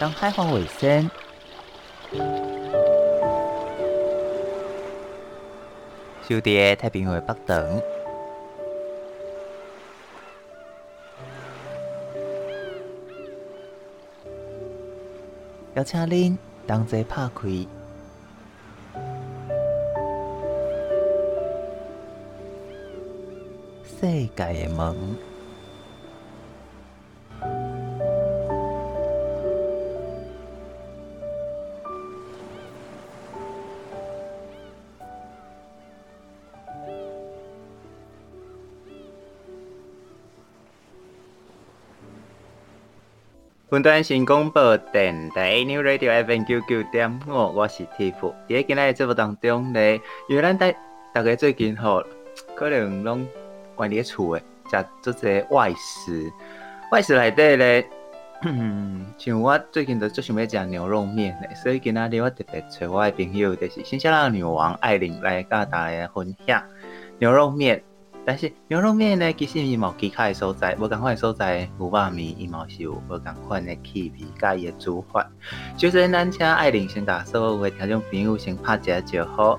当海防卫生，就伫太平为北端，邀请您同齐拍开世界的门。云端新广播电台 New Radio FM 九九点五，我是 Tiff。在今日节目当中咧，因为咱大大家最近吼，可能拢关伫厝诶，食做些外食。外食内底咧，像我最近都最想要食牛肉面咧，所以今仔日我特别找我诶朋友，就是新西兰女王艾琳来甲大家分享牛肉面。但是牛肉面呢，其实伊冇其他的所在，无共款的所在，牛肉面伊嘛是有无共款的气味，甲伊的煮法。就是咱请艾琳先甲所有的听众朋友先拍一下招呼。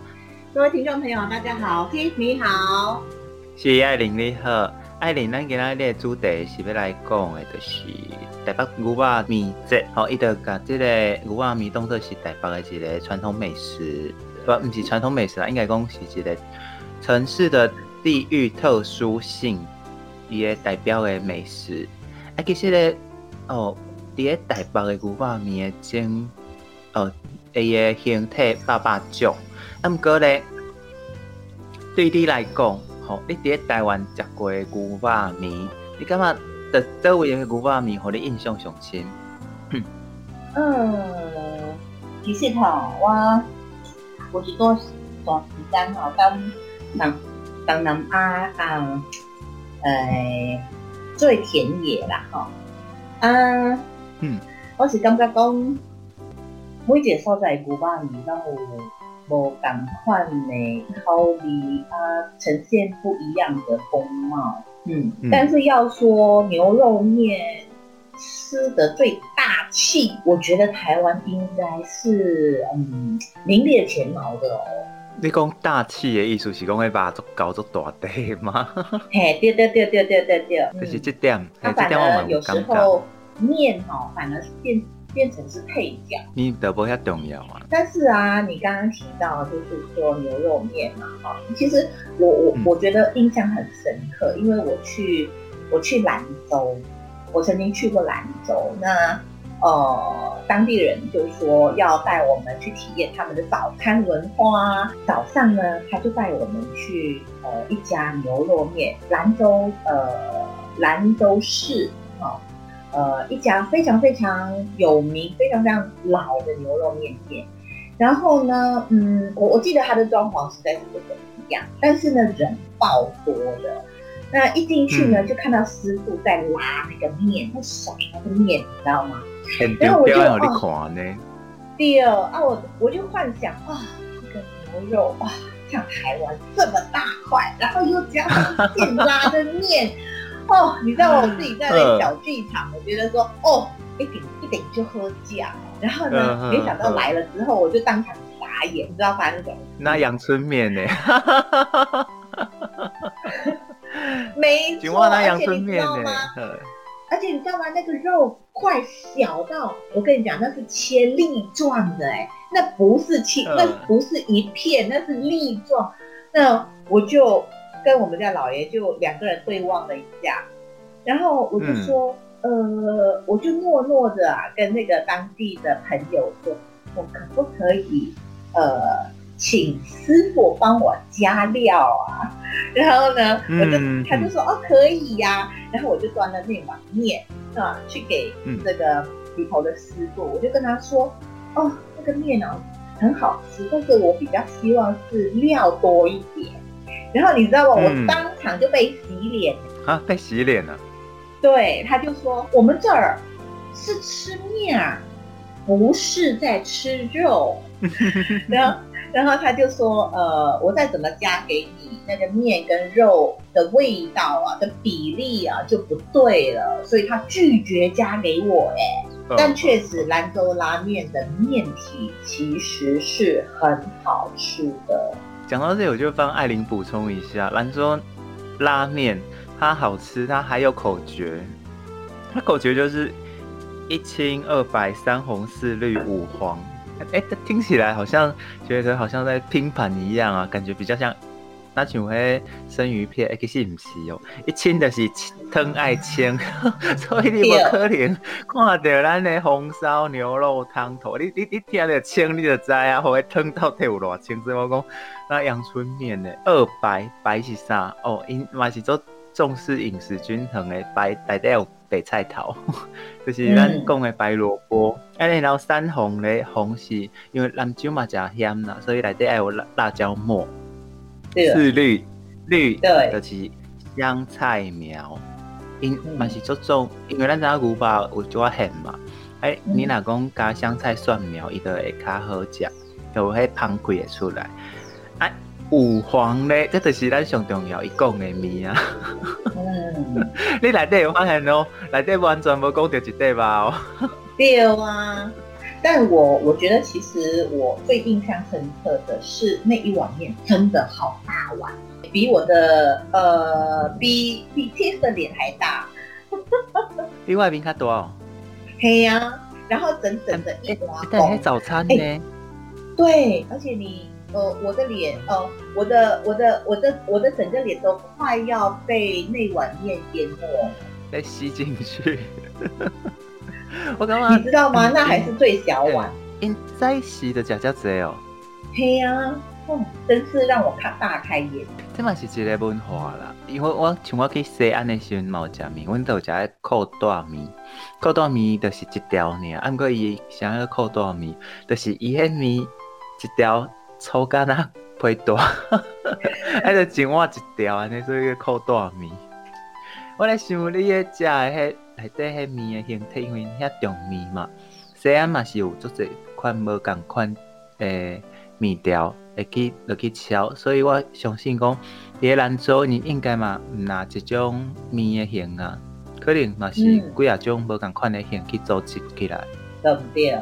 各位听众朋友，大家好，Tiff 你好，是艾琳你好，艾琳，咱今仔日的主题是要来讲的，就是台北牛肉面节，吼，伊就甲即个牛肉面当做是台北的一个传统美食，不，毋是传统美食啦，应该讲是一个城市的。地域特殊性，伊个代表的美食，啊，其实咧，哦，伫个台北的牛肉面种，哦，伊个形体百百种，啊，毋过咧，对你来讲，吼、哦，你伫个台湾食过的牛肉面，你感觉伫倒位个牛肉面，互你印象上深？嗯，其实吼，我我是多段时间吼，当当。东南亚啊，呃，最田野啦，吼，啊，嗯，我是感觉讲，每一个所在牛肉面都有无同款的口味啊，呈现不一样的风貌，嗯，嗯，但是要说牛肉面吃的最大气，我觉得台湾应该是嗯名列前茅的哦。你讲大气的意思是讲会把足高足大地吗？嘿，对对对对对对对，就是这点。它反而有时候面哈，反而是变变成是配角。你得不遐重要啊？但是啊，你刚刚提到就是说牛肉面嘛，哈，其实我我我觉得印象很深刻，因为我去我去兰州，我曾经去过兰州，那。呃，当地人就说要带我们去体验他们的早餐文化。早上呢，他就带我们去呃一家牛肉面，兰州呃兰州市啊，呃一家非常非常有名、非常非常老的牛肉面店。然后呢，嗯，我我记得他的装潢实在是不怎么样，但是呢，人爆多的。那一进去呢，嗯、就看到师傅在拉那个面，在甩那个面，你知道吗？然后我就哦，第二啊，我我就幻想啊，这个牛肉哇，像台湾这么大块，然后又加上 现拉的面，哦，你知道我自己在那小剧场，我觉得说哦，一顶一顶就喝酱，然后呢，没想到来了之后，我就当场傻眼，你知道发生什么？那阳春面呢？没错，而且你知道吗？而且你知道吗？那个肉块小到我跟你讲，那是切粒状的哎，那不是切，那不是一片，那是粒状。那我就跟我们家老爷就两个人对望了一下，然后我就说，嗯、呃，我就诺诺的啊，跟那个当地的朋友说，我可不可以呃，请师傅帮我加料啊？然后呢，我就、嗯、他就说哦可以呀、啊，然后我就端了那碗面啊去给这个里头的师傅，嗯、我就跟他说哦那个面啊很好吃，但是我比较希望是料多一点。然后你知道吗？嗯、我当场就被洗脸啊，被洗脸了。对，他就说我们这儿是吃面啊，不是在吃肉。然后。然后他就说：“呃，我再怎么加给你，那个面跟肉的味道啊的比例啊就不对了，所以他拒绝加给我。”哎，但确实兰州拉面的面体其实是很好吃的。讲到这里，我就帮艾琳补充一下，兰州拉面它好吃，它还有口诀，它口诀就是一清二白三红四绿五黄。哎，这听起来好像觉得好像在拼盘一样啊，感觉比较像。那像迄生鱼片，其实唔是哦，一清就是汤爱清，所以你无可能看到咱的红烧牛肉汤头，你你你听到清你就知啊，或者汤到底有偌清。所以我讲那阳春面呢，二白白是啥？哦，因嘛是做重视饮食均衡的白，内底有白菜头，就是咱讲的白萝卜。哎、嗯，然后三红嘞，红是因为兰州嘛较咸啦，所以内底爱有辣辣椒末。四绿绿对，就是香菜苗，因嘛是做种，因为咱知影牛肉有做啊咸嘛，哎，你若讲加香菜蒜苗，伊就会较好食，就会香气会出来。哎，五黄咧，这就是咱上重要一讲的面啊。嗯，你内底有发现哦，内底完全无讲到一块吧？对啊。但我我觉得，其实我最印象深刻的是那一碗面，真的好大碗，比我的呃，比比 Tiff 的脸还大，比外面还多哦。嘿呀、啊，然后整整的一碗。早餐呢、欸？对，而且你呃，我的脸呃，我的我的我的我的整个脸都快要被那碗面淹没了，被吸进去。我刚刚你知道吗？那还是最小碗。因在洗的假假子哦。嘿呀，哦，真是让我看大开眼。这嘛是一个文化啦，因为我像我去西安的时候冇食面，阮都食个裤带面。裤带面就是一条呢，按过伊想要裤带面，就是伊迄面一条粗干啊，皮大，还得一碗一条安尼，所以个裤带面。我咧想你个食的迄。内底迄面的形体，因为遐重面嘛，西安嘛是有足侪款无共款诶面条，会去落去炒，所以我相信讲，伫个兰州你应该嘛毋拿一种面的形啊，可能嘛是几啊种无共款的形去组织起来。对不对？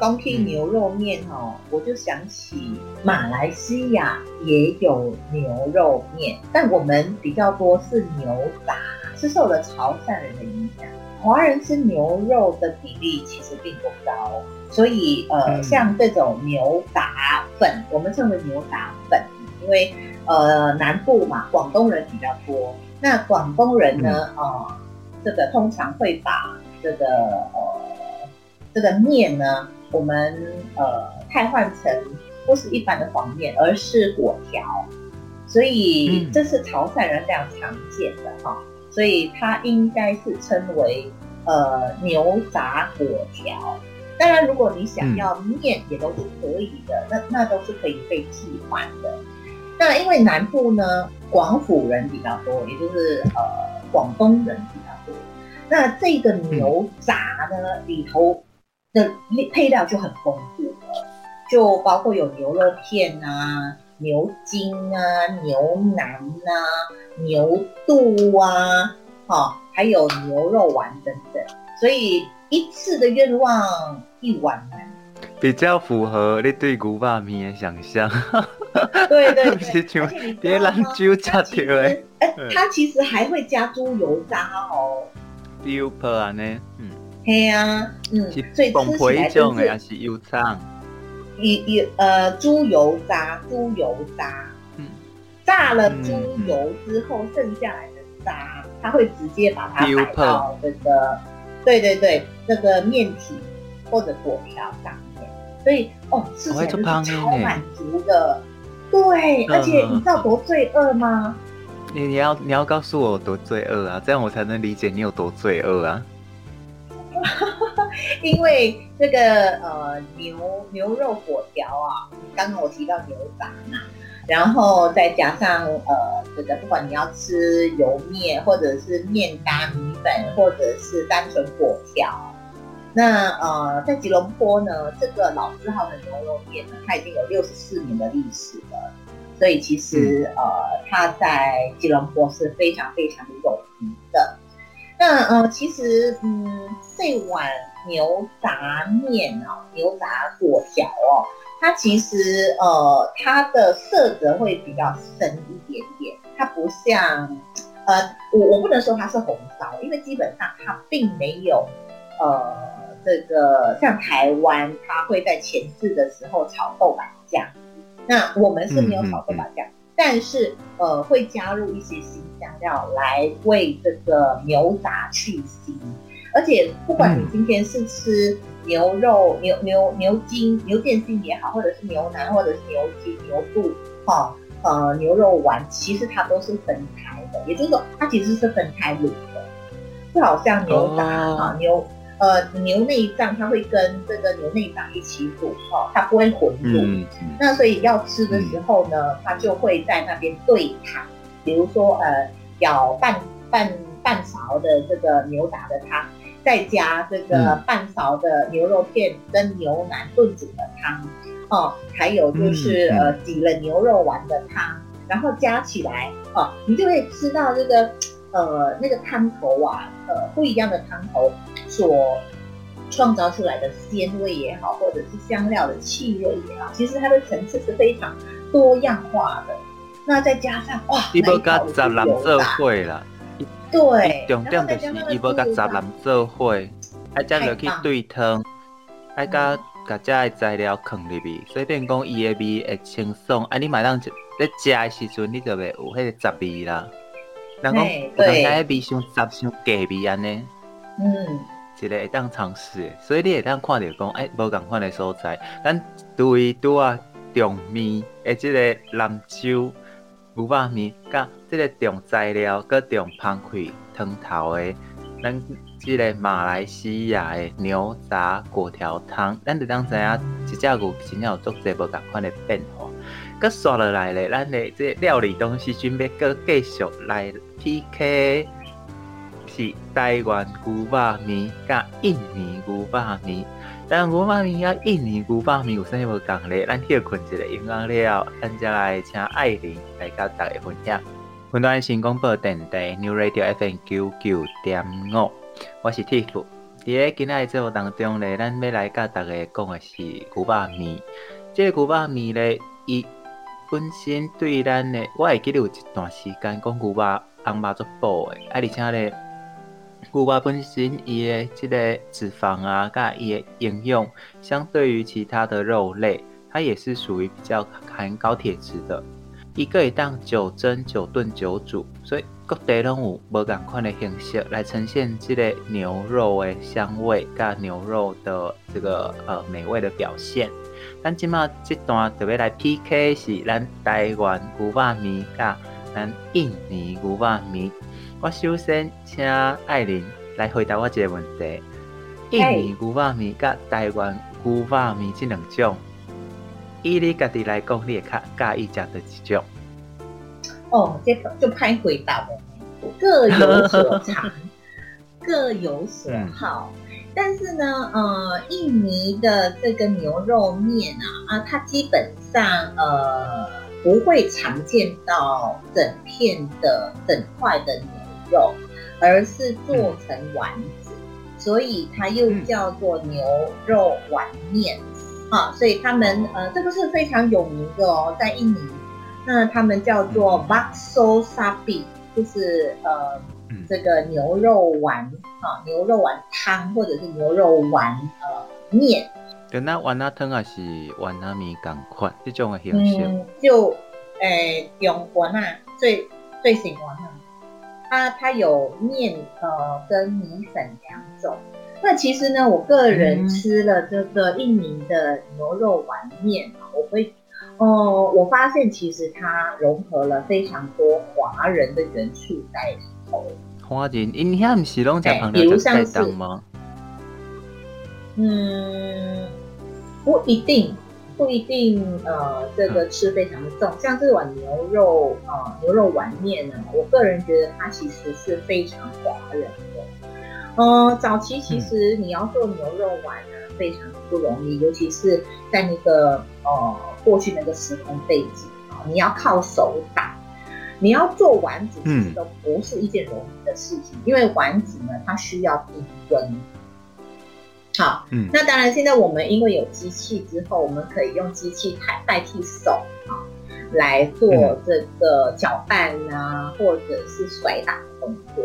讲起牛肉面吼，嗯、我就想起马来西亚也有牛肉面，但我们比较多是牛杂，是受了潮汕人的影响。华人吃牛肉的比例其实并不高，所以呃，像这种牛杂粉，我们称为牛杂粉，因为呃南部嘛，广东人比较多。那广东人呢，呃，这个通常会把这个呃这个面呢，我们呃太换成不是一般的黄面，而是果条，所以这是潮汕人非常常见的哈。所以它应该是称为呃牛杂果条。当然，如果你想要面，也都是可以的，那那都是可以被替换的。那因为南部呢，广府人比较多，也就是呃广东人比较多。那这个牛杂呢，里头的配料就很丰富了，就包括有牛肉片啊。牛筋啊，牛腩啊，牛肚啊，哦，还有牛肉丸等等，所以一次的愿望一碗满，比较符合你对牛肉面的想象。对对对，别人就吃掉哎，哎，它其实还会加猪油渣哦。油泡啊呢，嗯，对啊，嗯，所以吃起来就是油肠。一一呃，猪油渣，猪油渣，嗯，炸了猪油之后，剩下来的渣，它会直接把它摆到这个，对对对，这个面体或者果条上面，所以哦，吃起来就是超满足的，对，而且你知道多罪恶吗？你你要你要告诉我多罪恶啊，这样我才能理解你有多罪恶啊。因为这个呃牛牛肉粿条啊，刚刚我提到牛杂嘛，然后再加上呃这个不管你要吃油面或者是面搭米粉，或者是单纯粿条，那呃在吉隆坡呢，这个老字号的牛肉面呢，它已经有六十四年的历史了，所以其实呃它在吉隆坡是非常非常的有名的。那呃其实嗯这碗。牛杂面哦，牛杂粿条哦，它其实呃，它的色泽会比较深一点点，它不像呃，我我不能说它是红烧，因为基本上它并没有呃，这个像台湾，它会在前置的时候炒豆瓣酱，那我们是没有炒豆瓣酱。但是，呃，会加入一些新香料来为这个牛杂去腥，而且不管你今天是吃牛肉、牛牛牛筋、牛腱心也好，或者是牛腩，或者是牛筋、牛肚，哈、哦，呃，牛肉丸，其实它都是分开的，也就是说，它其实是分开卤的，就好像牛杂啊、哦，牛。呃，牛内脏它会跟这个牛内脏一起煮哦，它不会混煮。那所以要吃的时候呢，它就会在那边对汤，比如说呃，舀半半半勺的这个牛杂的汤，再加这个半勺的牛肉片跟牛腩炖煮的汤，哦，还有就是、嗯、呃挤了牛肉丸的汤，然后加起来哦，你就会吃到这个。呃，那个汤头啊，呃，不一样的汤头所创造出来的鲜味也好，或者是香料的气味也好，其实它的层次是非常多样化的。那再加上哇，伊要甲杂粮做伙啦，对，重点就是伊要甲杂粮做伙，爱将落去对汤，爱甲甲这的材料放入去，所以变讲伊的味会清爽。啊，你买当在食的时阵，你就会有迄个杂味啦。人讲不能在味上杂上假味安尼，嗯，一个会当尝试，所以你会当看着讲，哎，无共款的所在，咱对拄啊重面诶，即个兰州牛肉面，甲即个重材料，搁重芳开汤头诶，咱即个马来西亚诶牛杂粿条汤，咱就当知影，一只牛真正有足侪无共款的变化。搁刷落来咧，咱的这料理东西准备搁继续来 PK，是台湾牛肉面甲印尼牛肉面。但牛肉面甲印尼牛肉面有啥物无共咧？咱歇困一个音乐了，咱再来请艾琳来甲大家分享。云端新广播电台 New Radio FM 九九点五，我是 Tiff。伫个今仔日节目当中咧，咱要来甲大家讲的是牛肉面。这个牛肉面咧，伊。本身对咱的，我会记得有一段时间讲牛肉红肉做补的，啊，而且咧，牛肉本身伊的这个脂肪啊，甲伊的营养，相对于其他的肉类，它也是属于比较含高铁质的。伊可以当九蒸、九炖、九煮，所以各地拢有无共款的形式来呈现这个牛肉的香味，甲牛肉的这个呃美味的表现。咱即马这段特别来 PK 是咱台湾牛肉面甲咱印尼牛肉面。我首先请艾琳来回答我一个问题：印尼牛肉面甲台湾牛肉面这两种，以你家己来讲，你会较介意食的一种？哦，这就歹回答了，各有所长，各有所 好。嗯但是呢，呃，印尼的这个牛肉面啊，啊，它基本上呃不会常见到整片的整块的牛肉，而是做成丸子，嗯、所以它又叫做牛肉丸面，嗯、啊，所以他们呃这个是非常有名的哦，在印尼，那他们叫做 bakso sapi，就是呃。这个牛肉丸啊，牛肉丸汤或者是牛肉丸呃面，跟那丸仔汤也是丸仔面同款这种的形式。嗯，就诶用丸啊最最喜欢啊，它它有面呃跟米粉两种。那其实呢，我个人吃了这个印尼的牛肉丸面，我会哦、呃，我发现其实它融合了非常多华人的元素在里头。华人，因遐毋是拢食烹调菜单吗？嗯，不一定，不一定。呃，这个吃非常的重，嗯、像这碗牛肉呃牛肉丸面呢，我个人觉得它其实是非常华人的。呃，早期其实你要做牛肉丸呢，嗯、非常不容易，尤其是在那个呃过去那个时空背景啊，你要靠手打。你要做丸子，其实都不是一件容易的事情，嗯、因为丸子呢，它需要低温。好，嗯，那当然，现在我们因为有机器之后，我们可以用机器代代替手啊，来做这个搅拌啊，或者是甩打的动作。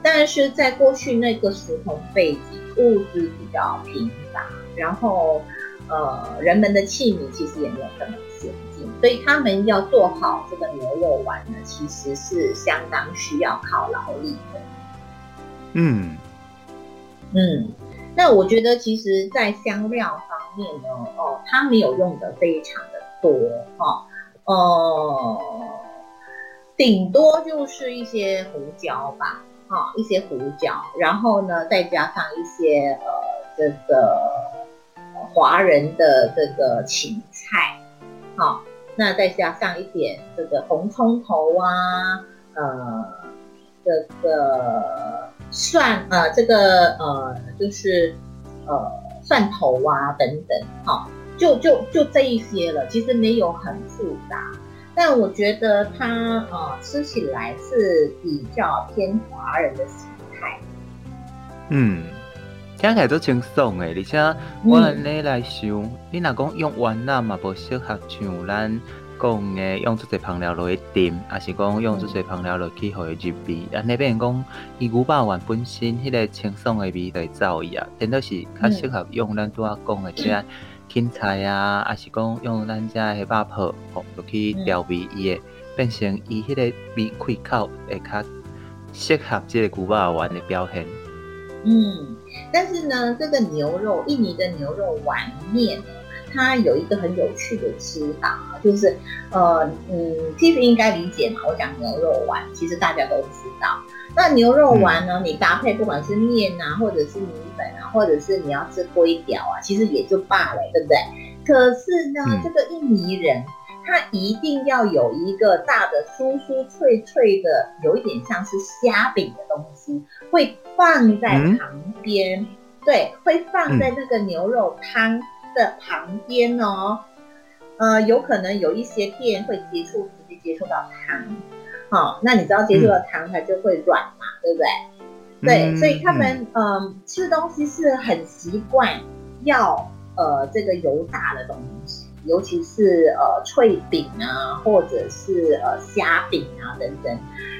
但是在过去那个时空背景，物资比较贫乏，然后呃，人们的器皿其实也没有这么先进，所以他们要做好这个牛肉丸呢，其实是相当需要靠劳力的。嗯嗯，那我觉得其实，在香料方面呢，哦，它没有用的非常的多哈，哦，呃，顶多就是一些胡椒吧。好，一些胡椒，然后呢，再加上一些呃，这个华人的这个芹菜，好，那再加上一点这个红葱头啊，呃，这个蒜，呃，这个呃，就是呃蒜头啊等等，好，就就就这一些了，其实没有很复杂。但我觉得它呃吃起来是比较偏华人的形态。嗯，听起来都轻松诶，而且我按你来想，嗯、你若讲用丸仔嘛，不适合像咱讲诶用这些香料落去炖，还是讲用这些香料落去互伊入味。啊，那边讲伊牛肉丸本身迄个清爽诶味道走伊啊，真的是较适合用咱拄仔讲诶这。芹菜啊，还是讲用咱家的肉泡，哦，就去调味伊的，变成伊迄个味开口会较适合这个牛肉丸的表现。嗯，但是呢，这个牛肉印尼的牛肉丸面，它有一个很有趣的吃法，就是呃嗯，其实应该理解嘛，我讲牛肉丸，其实大家都知道。那牛肉丸呢？你搭配不管是面啊，或者是米粉啊，或者是你要吃龟条啊，其实也就罢了，对不对？可是呢，嗯、这个印尼人他一定要有一个大的酥酥脆脆的，有一点像是虾饼的东西，会放在旁边，嗯、对，会放在那个牛肉汤的旁边哦。呃，有可能有一些店会接触，直接接触到糖。好，那你知道接触了糖，它就会软嘛，嗯、对不对？对，嗯、所以他们嗯、呃、吃东西是很习惯要呃这个油炸的东西，尤其是呃脆饼啊，或者是呃虾饼啊等等。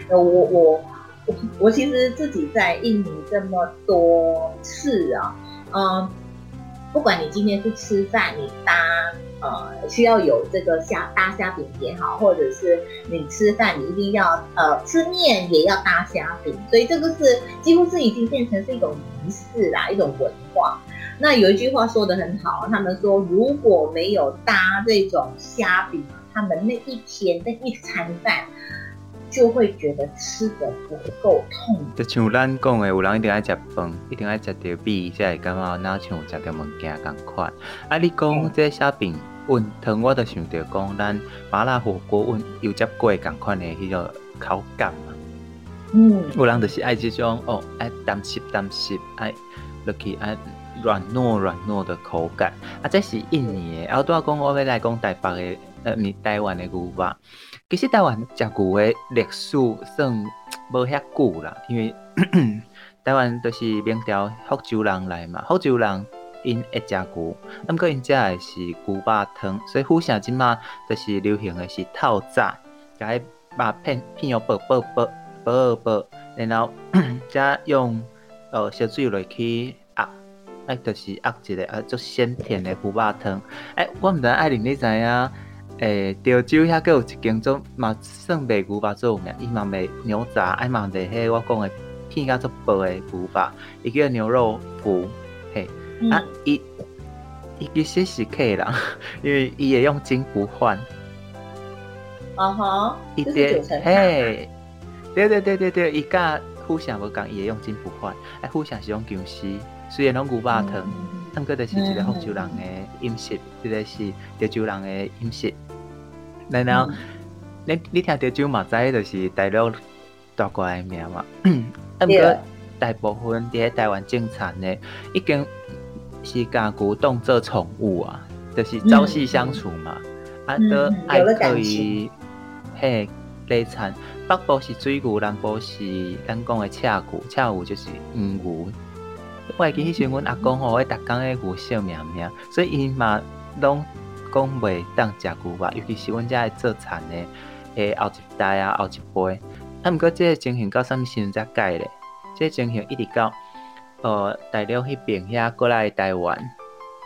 呃，我我我我其实自己在印尼这么多次啊，嗯、呃，不管你今天是吃饭，你搭。呃，需要有这个虾搭虾饼也好，或者是你吃饭，你一定要呃吃面也要搭虾饼，所以这个是几乎是已经变成是一种仪式啦，一种文化。那有一句话说得很好，他们说如果没有搭这种虾饼，他们那一天那一餐饭就会觉得吃的不够痛。就像咱讲的，有人一定爱食饭，一定爱食着米，才会感觉哪像食着物件同款。啊，你讲这虾饼温汤，我就想着讲咱麻辣火锅温油炸粿同款的迄种口感嘛。嗯，有人就是爱这种哦，爱淡湿淡湿，爱落去爱软糯软糯的口感。啊，这是印尼的。然后拄仔讲我要来讲台北的，呃，你台湾的牛肉。其实台湾食牛的历史算无遐久啦，因为 台湾都是明朝福州人来嘛，福州人因会食牛，毋过因食的是牛肉汤，所以府城即马就是流行的是透早，甲迄肉片片要薄薄薄薄薄，然后 再用呃烧水落去压，哎，就是压一个啊，足鲜甜的牛肉汤。诶、我毋知爱玲你知影？诶，潮州遐阁有一间做嘛算卖牛肉做名，伊嘛卖牛杂，爱嘛卖迄我讲诶片甲足薄诶牛肉，伊叫牛肉脯，嘿，嗯、啊，伊伊其实是客人，因为伊会用金不换。啊哈，伊这嘿，对对对对对，伊甲互相无共，伊会用金不换，哎，互相是用姜丝，虽然拢牛肉汤，但阁就是一个福州人的饮食，即、嗯、个是潮州人的饮食。然后，你你听潮州嘛知，就是大陆大过来名嘛。啊，毋过大部分伫台湾种田的，已经是甲牛当做宠物啊，就是朝夕相处嘛。啊，都爱可以嘿，内产。北部是水牛，南部是咱讲的赤牛，赤牛就是黄牛。我会记迄时阵，阮阿公吼，会逐工诶牛惜命命，所以伊嘛拢讲袂当食牛肉，尤其是阮遮做田诶，诶后一代啊，后一辈。啊，毋过即个情形到啥物时阵才改咧？即个情形一直到呃大陆迄边遐过来台湾，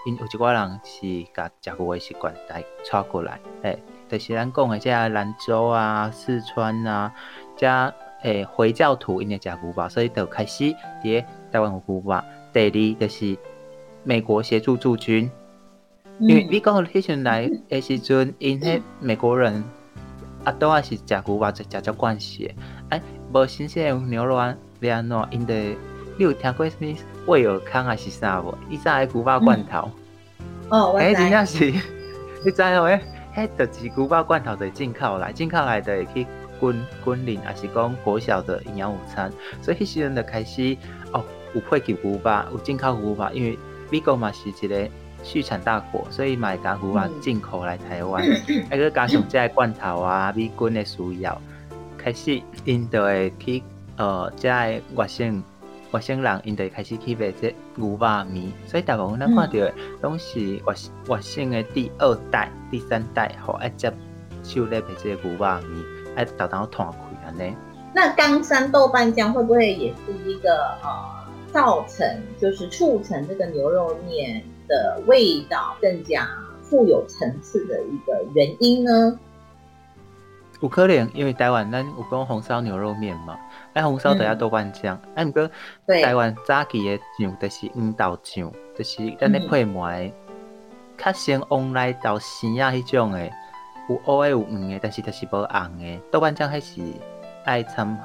因有一寡人是甲食牛诶习惯带带过来，诶，就是咱讲诶遮兰州啊、四川啊，遮诶回教徒因诶食牛肉，所以就开始伫台湾有牛肉。第二就是美国协助驻军，因为美国迄阵来诶时阵，因迄美国人。啊，都也是食牛肉，就食足惯势。哎，无新鲜诶牛肉啊，要安怎？因着你有听过什物威尔康还是啥无？伊啥个牛肉罐头？哦，我知。哎，真正是，你知哦？诶，迄就是牛肉罐头，就进口来，进口来的去军军营，还是讲国小的营养午餐。所以迄时阵就开始哦，有配给牛肉，有进口牛肉，因为美国嘛是一个。畜产大国，所以买家牛肉进口来台湾，还个加上这罐头啊，美军的需要，开始因就会去呃，这外省外省人因就开始去卖这牛肉面，所以大部分咱看到的拢是外外省的第二代、第三代吼爱接手咧卖这个牛肉面，爱豆豆摊开安尼。那冈山豆瓣酱会不会也是一个呃，造成就是促成这个牛肉面？的味道更加富有层次的一个原因呢？有可能，因为台湾咱有讲红烧牛肉面嘛，哎，红烧都要豆瓣酱，哎、嗯，毋过台湾早期的酱就是黄豆酱，就是咱咧配糜，较先往来到生啊迄种的，有乌的有黄的，但是就是无红的。豆瓣酱还是爱掺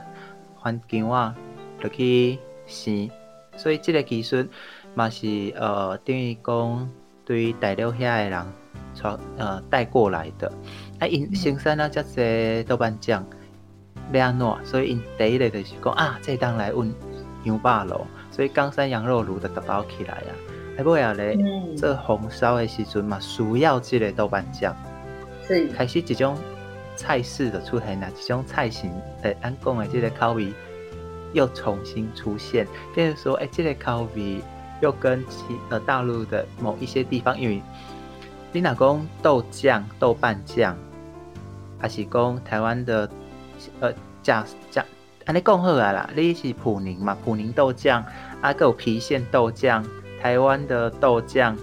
番姜啊，落去生，所以这个技术。嘛是呃，等于讲对于大陆遐个人传呃带过来的，啊因生产了遮济豆瓣酱，要安怎？所以因第一个就是讲啊，这当来阮羊肉炉，所以冈山羊肉炉就打包起来啊。还尾后咧，做红烧的时阵嘛，需要这个豆瓣酱，是开始一种菜式就出现啦，一种菜型诶，咱讲的这个口味又重新出现，比如说诶、欸，这个口味。又跟其呃大陆的某一些地方，因为你若讲豆酱、豆瓣酱，还是讲台湾的呃酱酱，安尼讲好啊啦，你是普宁嘛？普宁豆酱，啊，还有郫县豆酱，台湾的豆酱，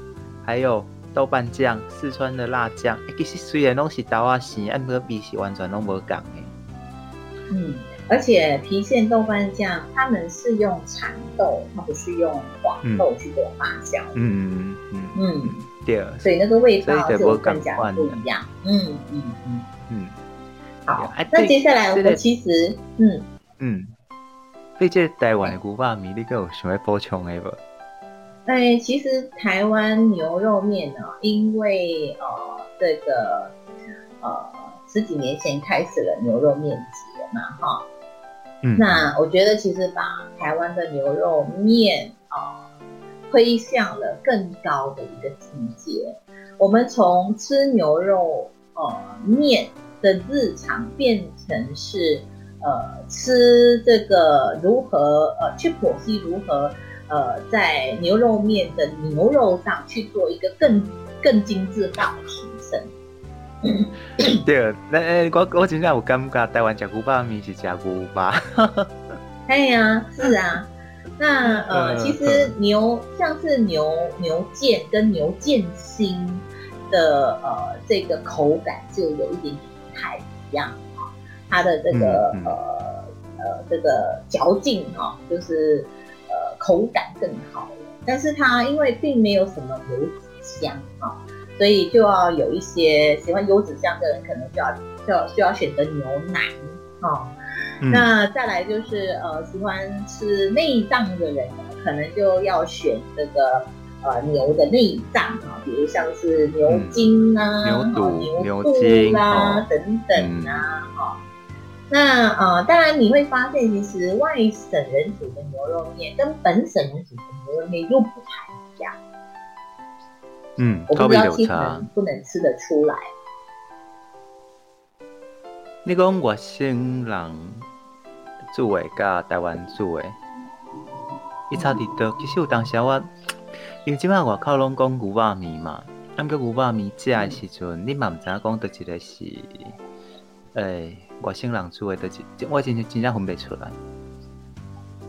还有豆瓣酱，四川的辣酱，其实虽然拢是豆仔生，啊，个味是完全拢无共的。嗯。而且郫县豆瓣酱，他们是用蚕豆，它不是用黄豆去做发酵。嗯嗯嗯，对。所以那个味道就更加不一样。嗯嗯嗯嗯。好，那接下来我们其实，嗯嗯，对这台湾的牛肉面，你有想要补充的不？哎，其实台湾牛肉面呢，因为呃这个呃十几年前开始了牛肉面节嘛，哈。那我觉得，其实把台湾的牛肉面啊，推向了更高的一个境界。我们从吃牛肉呃面的日常，变成是呃吃这个如何呃去剖析如何呃在牛肉面的牛肉上去做一个更更精致化的 对，那我我真正有感觉，台湾食牛肉面是食牛肉。哎呀，是啊，那呃，其实牛像是牛牛腱跟牛腱心的呃这个口感就有一点点不太一样啊，它的这个呃呃这个嚼劲哈，就是呃口感更好了，但是它因为并没有什么油脂香啊。所以就要有一些喜欢油脂香的人，可能就要就要就要选择牛奶哦。嗯、那再来就是呃喜欢吃内脏的人呢，可能就要选这个呃牛的内脏啊，比如像是牛筋啊、嗯、牛肚、牛肚啦、哦、等等啊哈、嗯哦。那呃当然你会发现，其实外省人煮的牛肉面跟本省人煮的牛肉面又不太一样。嗯，我不知道其他人不能吃得出来。你讲外省人做的，甲台湾做的，伊差伫倒。其实有当时我，因为即摆外口拢讲牛肉面嘛，啊，毋过牛肉面食诶时阵，你嘛毋知影讲倒一个是，诶、欸，外省人做诶倒一，我真真正分袂出来。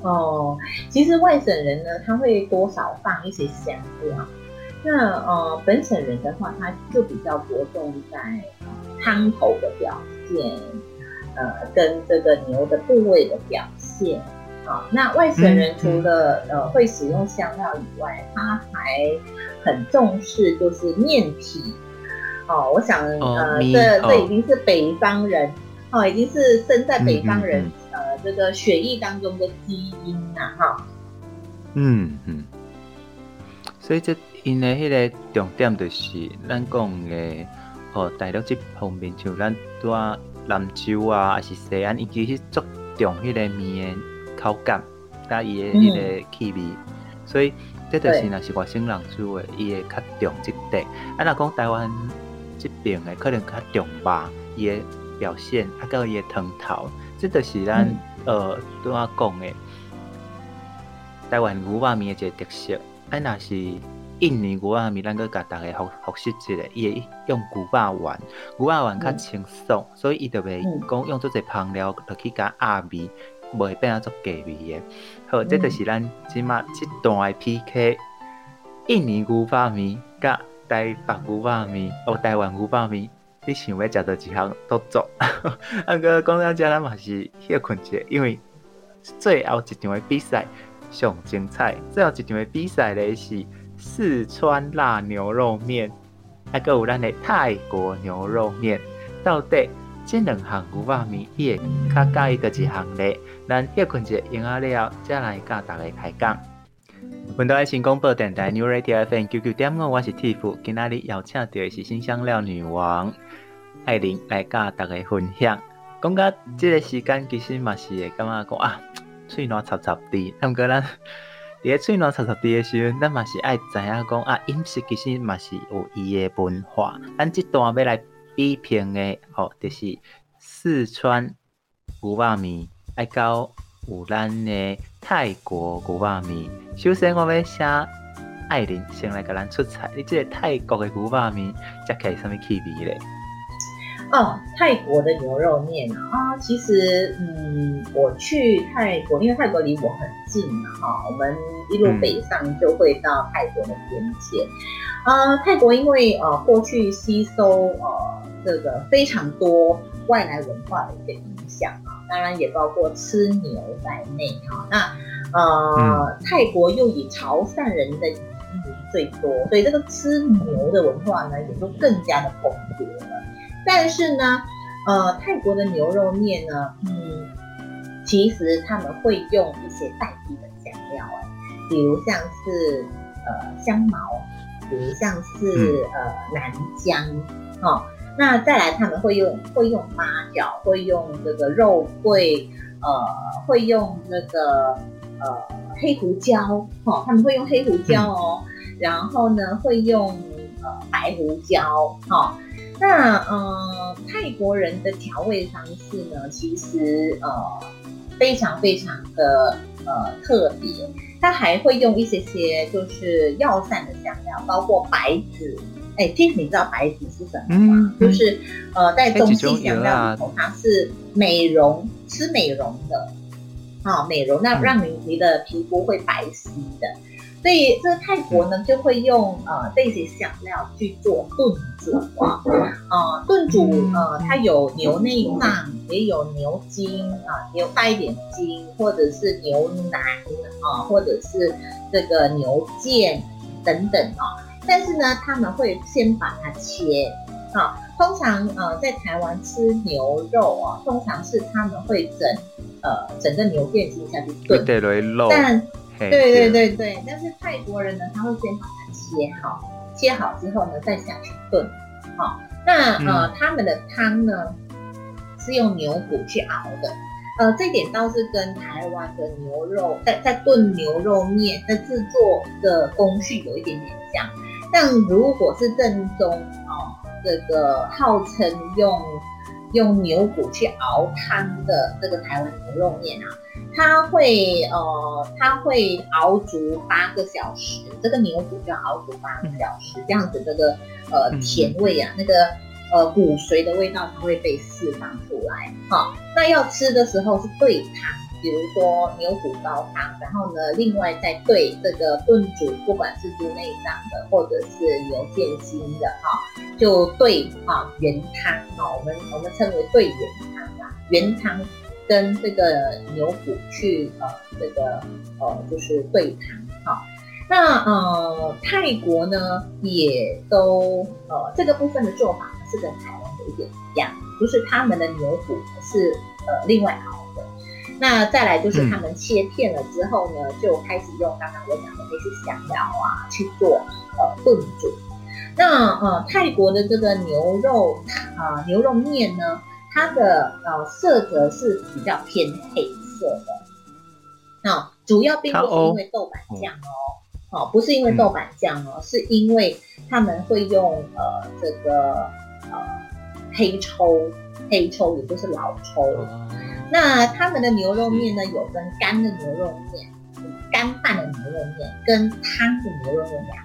哦，其实外省人呢，他会多少放一些香料。那呃，本省人的话，他就比较着重在汤头的表现，呃，跟这个牛的部位的表现。啊，那外省人除了、嗯、呃会使用香料以外，他还很重视就是面体。哦，我想呃，这这已经是北方人哦，已经是生在北方人、嗯嗯嗯、呃这个血液当中的基因了，哈。嗯嗯。所以这因的迄个重点就是咱讲的哦，大陆即方面像咱在兰州啊，还是西安，伊其实足重迄个面的。口感，加伊的迄个气味，嗯、所以这就是若是外省人煮的，伊会较重即块。啊，若讲台湾即边的，可能较重肉，伊的表现，啊，佮伊的汤头，这就是咱、嗯、呃，拄仔讲的台湾牛肉面的一个特色。啊，若是印尼牛肉面，咱佮甲大家复复习一下，伊会用牛肉丸，牛肉丸较清爽，所以伊就袂讲用做侪香料，落去加压味。袂变啊做假味的，好，这就是咱即马即段的 PK，印尼牛肉面甲台北牛肉面，哦，台湾牛肉面，你想要食到一项都做。啊，哥讲到这，咱嘛是歇困者，因为最后一场的比赛上精彩，最后一场的比赛咧是四川辣牛肉面，还阁有咱的泰国牛肉面，到底这两项牛肉面，伊会较介意伫一项咧？咱歇困者用啊了，再来甲大家开讲。本台新广播电台 New Radio FM 九九点五，我是 Tiff，今仔日邀请到的是新香料女王艾琳来甲大家分享。讲到这个时间，其实嘛是会感觉讲啊，喙暖插插滴。毋过咱伫个喙暖插插滴的时阵，咱嘛是爱知影讲啊，饮食其实嘛是有伊的文化。咱这段要来比拼的，吼，就是四川牛肉面。爱到有咱的泰国牛肉面。首先，我要请艾琳先来给咱出菜。你这个泰国的牛肉面，食起来什么气味咧？哦，泰国的牛肉面啊，其实，嗯，我去泰国，因为泰国离我很近嘛，哈、哦，我们一路北上就会到泰国的边界。啊、嗯呃，泰国因为呃过去吸收呃这个非常多外来文化的一个影响啊。当然也包括吃牛在内哈，那呃、嗯、泰国又以潮汕人的移民最多，所以这个吃牛的文化呢，也就更加的蓬勃了。但是呢，呃泰国的牛肉面呢，嗯，其实他们会用一些代替的香料，哎，比如像是呃香茅，比如像是、嗯、呃南姜，哈、哦。那再来，他们会用会用八角，会用这个肉桂，呃，会用那个呃黑胡椒，哦，他们会用黑胡椒哦，嗯、然后呢会用呃白胡椒，哈、哦，那呃泰国人的调味方式呢，其实呃非常非常的呃特别，他还会用一些些就是药膳的香料，包括白芷。哎，其实你知道白芷是什么吗？就是呃，在中西香料里头，它是美容，吃美容的，好、哦，美容，那让你你的皮肤会白皙的。所以这个泰国呢，就会用呃这些香料去做炖煮。啊，啊、呃，炖煮呃，它有牛内脏，也有牛筋啊，牛带一点筋，或者是牛腩啊，或者是这个牛腱等等啊。但是呢，他们会先把它切，啊，通常呃在台湾吃牛肉啊，通常是他们会整呃整个牛腱筋下去炖，但对对对对，但是泰国人呢，他会先把它切好，切好之后呢再下去炖，好，那呃他们的汤呢是用牛骨去熬的，呃这点倒是跟台湾的牛肉在在炖牛肉面的制作的工序有一点点像。但如果是正宗哦，这个号称用用牛骨去熬汤的这个台湾牛肉面啊，它会呃，它会熬煮八个小时，这个牛骨就要熬煮八个小时，这样子这个呃甜味啊，那个呃骨髓的味道它会被释放出来。好，那要吃的时候是对汤。比如说牛骨高汤，然后呢，另外再兑这个炖煮，不管是猪内脏的，或者是牛腱心的哈，就兑啊原汤啊，我们我们称为兑原汤啊，原汤跟这个牛骨去呃这个呃就是对谈哈。那呃泰国呢也都呃这个部分的做法是跟台湾有一点一样，就是他们的牛骨是呃另外熬的。那再来就是他们切片了之后呢，嗯、就开始用刚刚我讲的那些香料啊去做呃炖煮。那呃泰国的这个牛肉啊、呃、牛肉面呢，它的呃色泽是比较偏黑色的。那、呃、主要并不是因为豆瓣酱哦，哦、呃、不是因为豆瓣酱哦，嗯、是因为他们会用呃这个呃黑抽，黑抽也就是老抽。嗯那他们的牛肉面呢，有分干的牛肉面、干拌的牛肉面跟汤的牛肉面。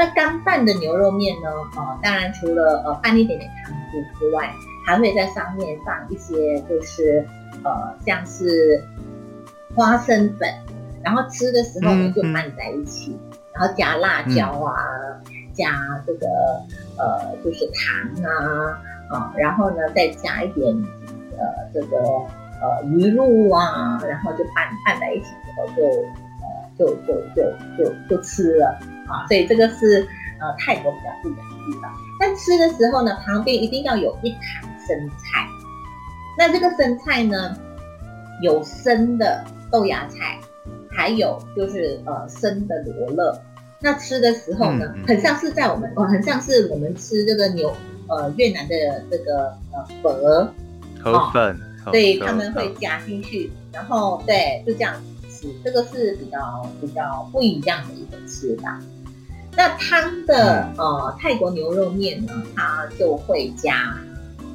那干拌的牛肉面呢，呃，当然除了呃拌一点点汤汁之外，还会在上面放一些就是呃像是花生粉，然后吃的时候呢就拌在一起，嗯嗯、然后加辣椒啊，嗯、加这个呃就是糖啊啊，然后呢再加一点。呃，这个呃鱼露啊，然后就拌拌在一起之后就，就呃就就就就就吃了啊，所以这个是呃泰国比较不一样的地方。但吃的时候呢，旁边一定要有一盘生菜。那这个生菜呢，有生的豆芽菜，还有就是呃生的罗勒。那吃的时候呢，很像是在我们哦，很像是我们吃这个牛呃越南的这个呃粉。河粉，哦、对，他们会加进去，然后对，就这样吃，这个是比较比较不一样的一个吃法。那汤的、嗯、呃泰国牛肉面呢，它就会加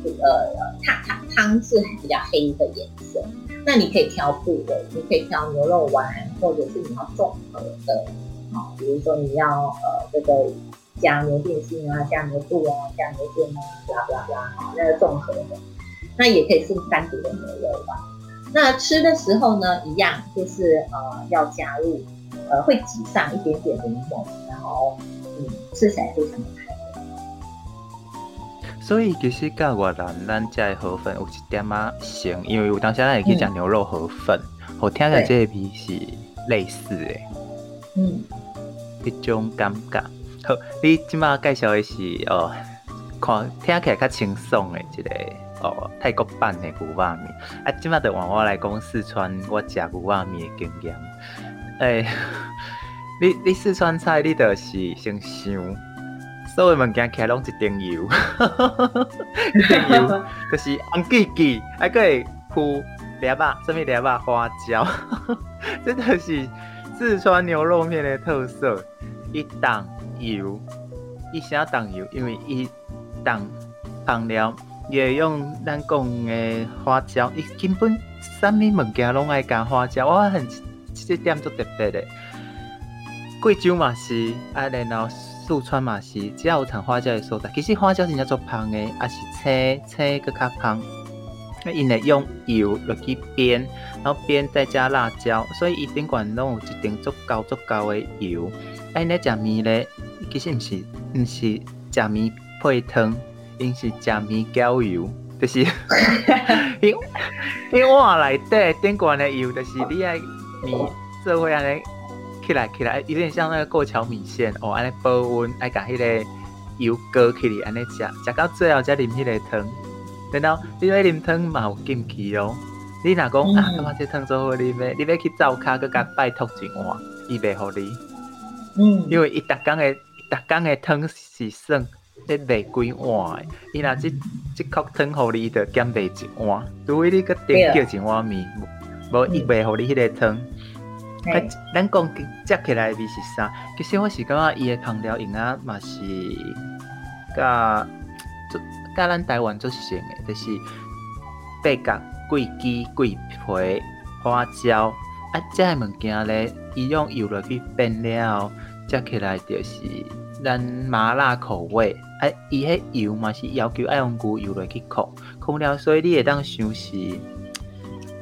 这个汤汤汤是比较黑的颜色。那你可以挑部位，你可以挑牛肉丸，或者是你要综合的啊、哦，比如说你要呃这个加牛腱心啊，加牛肚啊，加牛腱啊，啦啦啦，好，那个综合的。那也可以是单独的牛肉丸。那吃的时候呢，一样就是呃要加入呃会挤上一点点柠檬，然后嗯吃起来非常的开胃。所以其实跟越南咱家的河粉有一点啊像，因为有当时咱也可以讲牛肉河粉，我、嗯、听起来这个味是类似的。嗯，一种感觉。好，你今麦介绍的是哦，看听起来较清爽的一个。哦，泰国版的牛肉面，啊，今麦就换我来讲四川我食牛肉面的经验。诶、欸，你你四川菜你就是先想，所有物件起来拢一丁油，一丁油 就是红记记，还可以铺两把什么两把花椒，真的是四川牛肉面的特色。一档油，一啥档油，因为一档放了。也用咱讲的花椒，伊根本啥物物件拢爱加花椒，我很这点足特别的。贵州嘛是，啊，然后四川嘛是，只要有产花椒的所在，其实花椒真正足香的，也是青青个较香。那因为用油落去煸，然后煸再加辣椒，所以伊顶管拢有一定足够足够的油。哎，那食面咧，其实毋是毋是食面配汤。因是食面浇油，就是 因因碗内底顶悬的油，就是你爱面做伙安尼起来起来，有点像那个过桥米线哦，安尼保温，爱甲迄个油膏起来，安尼食，食到最后才啉迄个汤。然后你要啉汤嘛有禁忌哦，你若讲啊，感觉这汤做好啉的，你要去灶骹搁甲拜托一碗，伊袂互你。嗯，因为伊逐工的逐工的汤是算。你卖几碗诶？伊若即即口汤互你，伊着减卖一碗。除非你搁点叫一碗面，无伊袂互你迄个汤。哎，咱讲食起来味是啥？其实我是感觉伊的烹调用啊嘛是，甲甲咱台湾做成诶，就是八角、桂枝、桂皮、花椒啊，这个物件咧，伊用油落去煸了，食起来就是咱麻辣口味。啊，伊迄油嘛是要求爱用牛油落去烤，烤了，所以你会当想是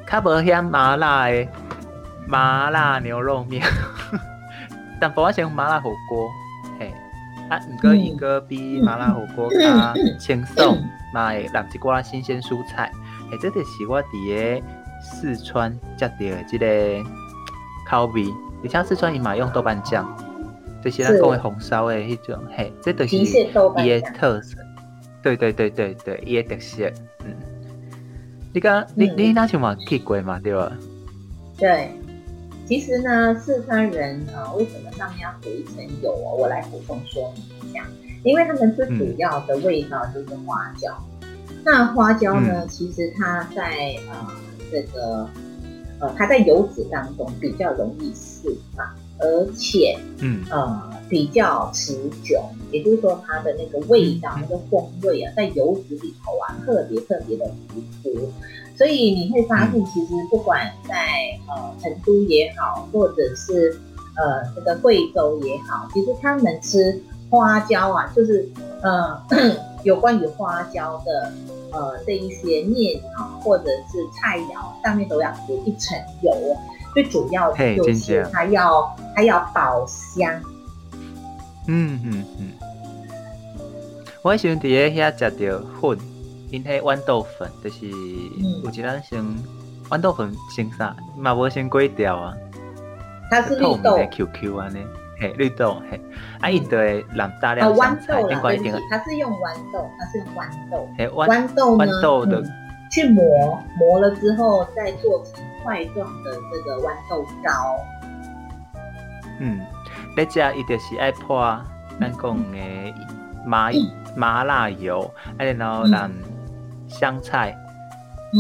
较无遐麻辣诶麻辣牛肉面，但不我想麻辣火锅，嘿。啊，毋过伊个比麻辣火锅较轻松，嘛会淋一寡新鲜蔬菜。嘿，这就是我伫个四川食到的即个口味。而且四川伊嘛用豆瓣酱，就是咱讲的红烧的迄种，嘿，这就是伊的特色。对对对对对，伊的特色。嗯，你讲你你那像嘛去过嘛对吧？对，其实呢，四川人啊，为什么上面要涂一层油哦？我来补充说明一下，因为他们最主要的味道就是花椒。嗯、那花椒呢，嗯、其实它在呃这个呃它在油脂当中比较容易释放，而且嗯呃比较持久，也就是说它的那个味道、嗯、那个风味啊，在油脂里头啊特别特别的突出。所以你会发现，其实不管在呃成都也好，或者是呃这个贵州也好，其实他们吃花椒啊，就是呃 有关于花椒的呃这一些面啊，或者是菜肴上面都要涂一层油，最主要的就是它要它要爆香。嗯嗯嗯，我喜欢在遐吃到粉。因迄豌豆粉就是有一人先豌豆粉先啥，嘛无先粿条啊。它是绿豆。Q Q 安尼，嘿，绿豆嘿，啊，伊就会淋大量香菜，另外一点。它是用豌豆，它是用豌豆。嘿，豌豆豌豆的去磨，磨了之后再做成块状的这个豌豆糕。嗯，你食伊就是爱泼咱讲的麻麻辣油，啊，然后让。香菜，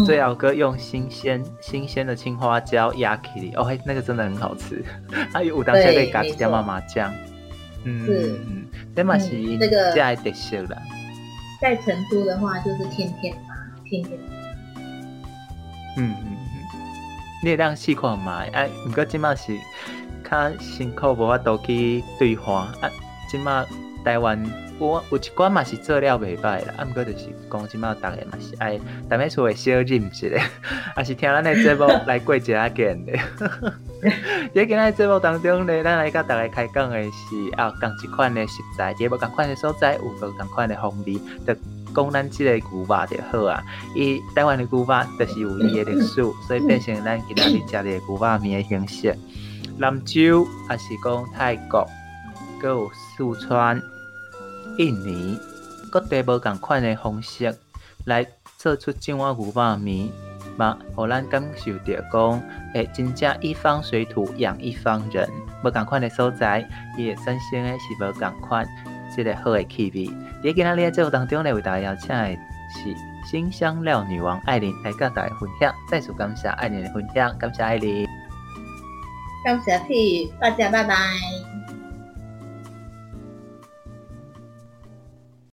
最好哥用新鲜新鲜的青花椒压起来，哦嘿，那个真的很好吃。还有当下可以加一点麻麻酱，嗯，是，这嘛是那个加一点色的。在成都的话，就是天天嘛，天天麻。嗯嗯嗯，你会当试看嘛？哎，不过今嘛是较辛苦，无法度去对话啊。今嘛台湾。我有一寡嘛是做了袂歹啦，啊，毋过就是讲即马逐个嘛是爱，逐个厝会小饮一下，啊是听咱的节目来过一下见 的。在今日节目当中呢，咱来甲大家开讲的是啊，讲一款的食材，也无共款的所在，有无共款的风味，就讲咱即个牛肉就好啊。伊台湾的牛肉就是有伊的历史，所以变成咱今仔日食的牛肉面的形式。兰州还是讲泰国，搁有四川。印尼各地无共款的方式来做出这碗牛肉面，嘛，互咱感受着讲，诶，真正一方水土养一方人，无共款的所在，伊会产生的是无共款，即个好的气味。在今仔日节目当中呢，为大家邀请的是新香料女王艾琳来甲大家分享。再次感谢艾琳的分享，感谢艾琳，感谢 P，大家拜拜。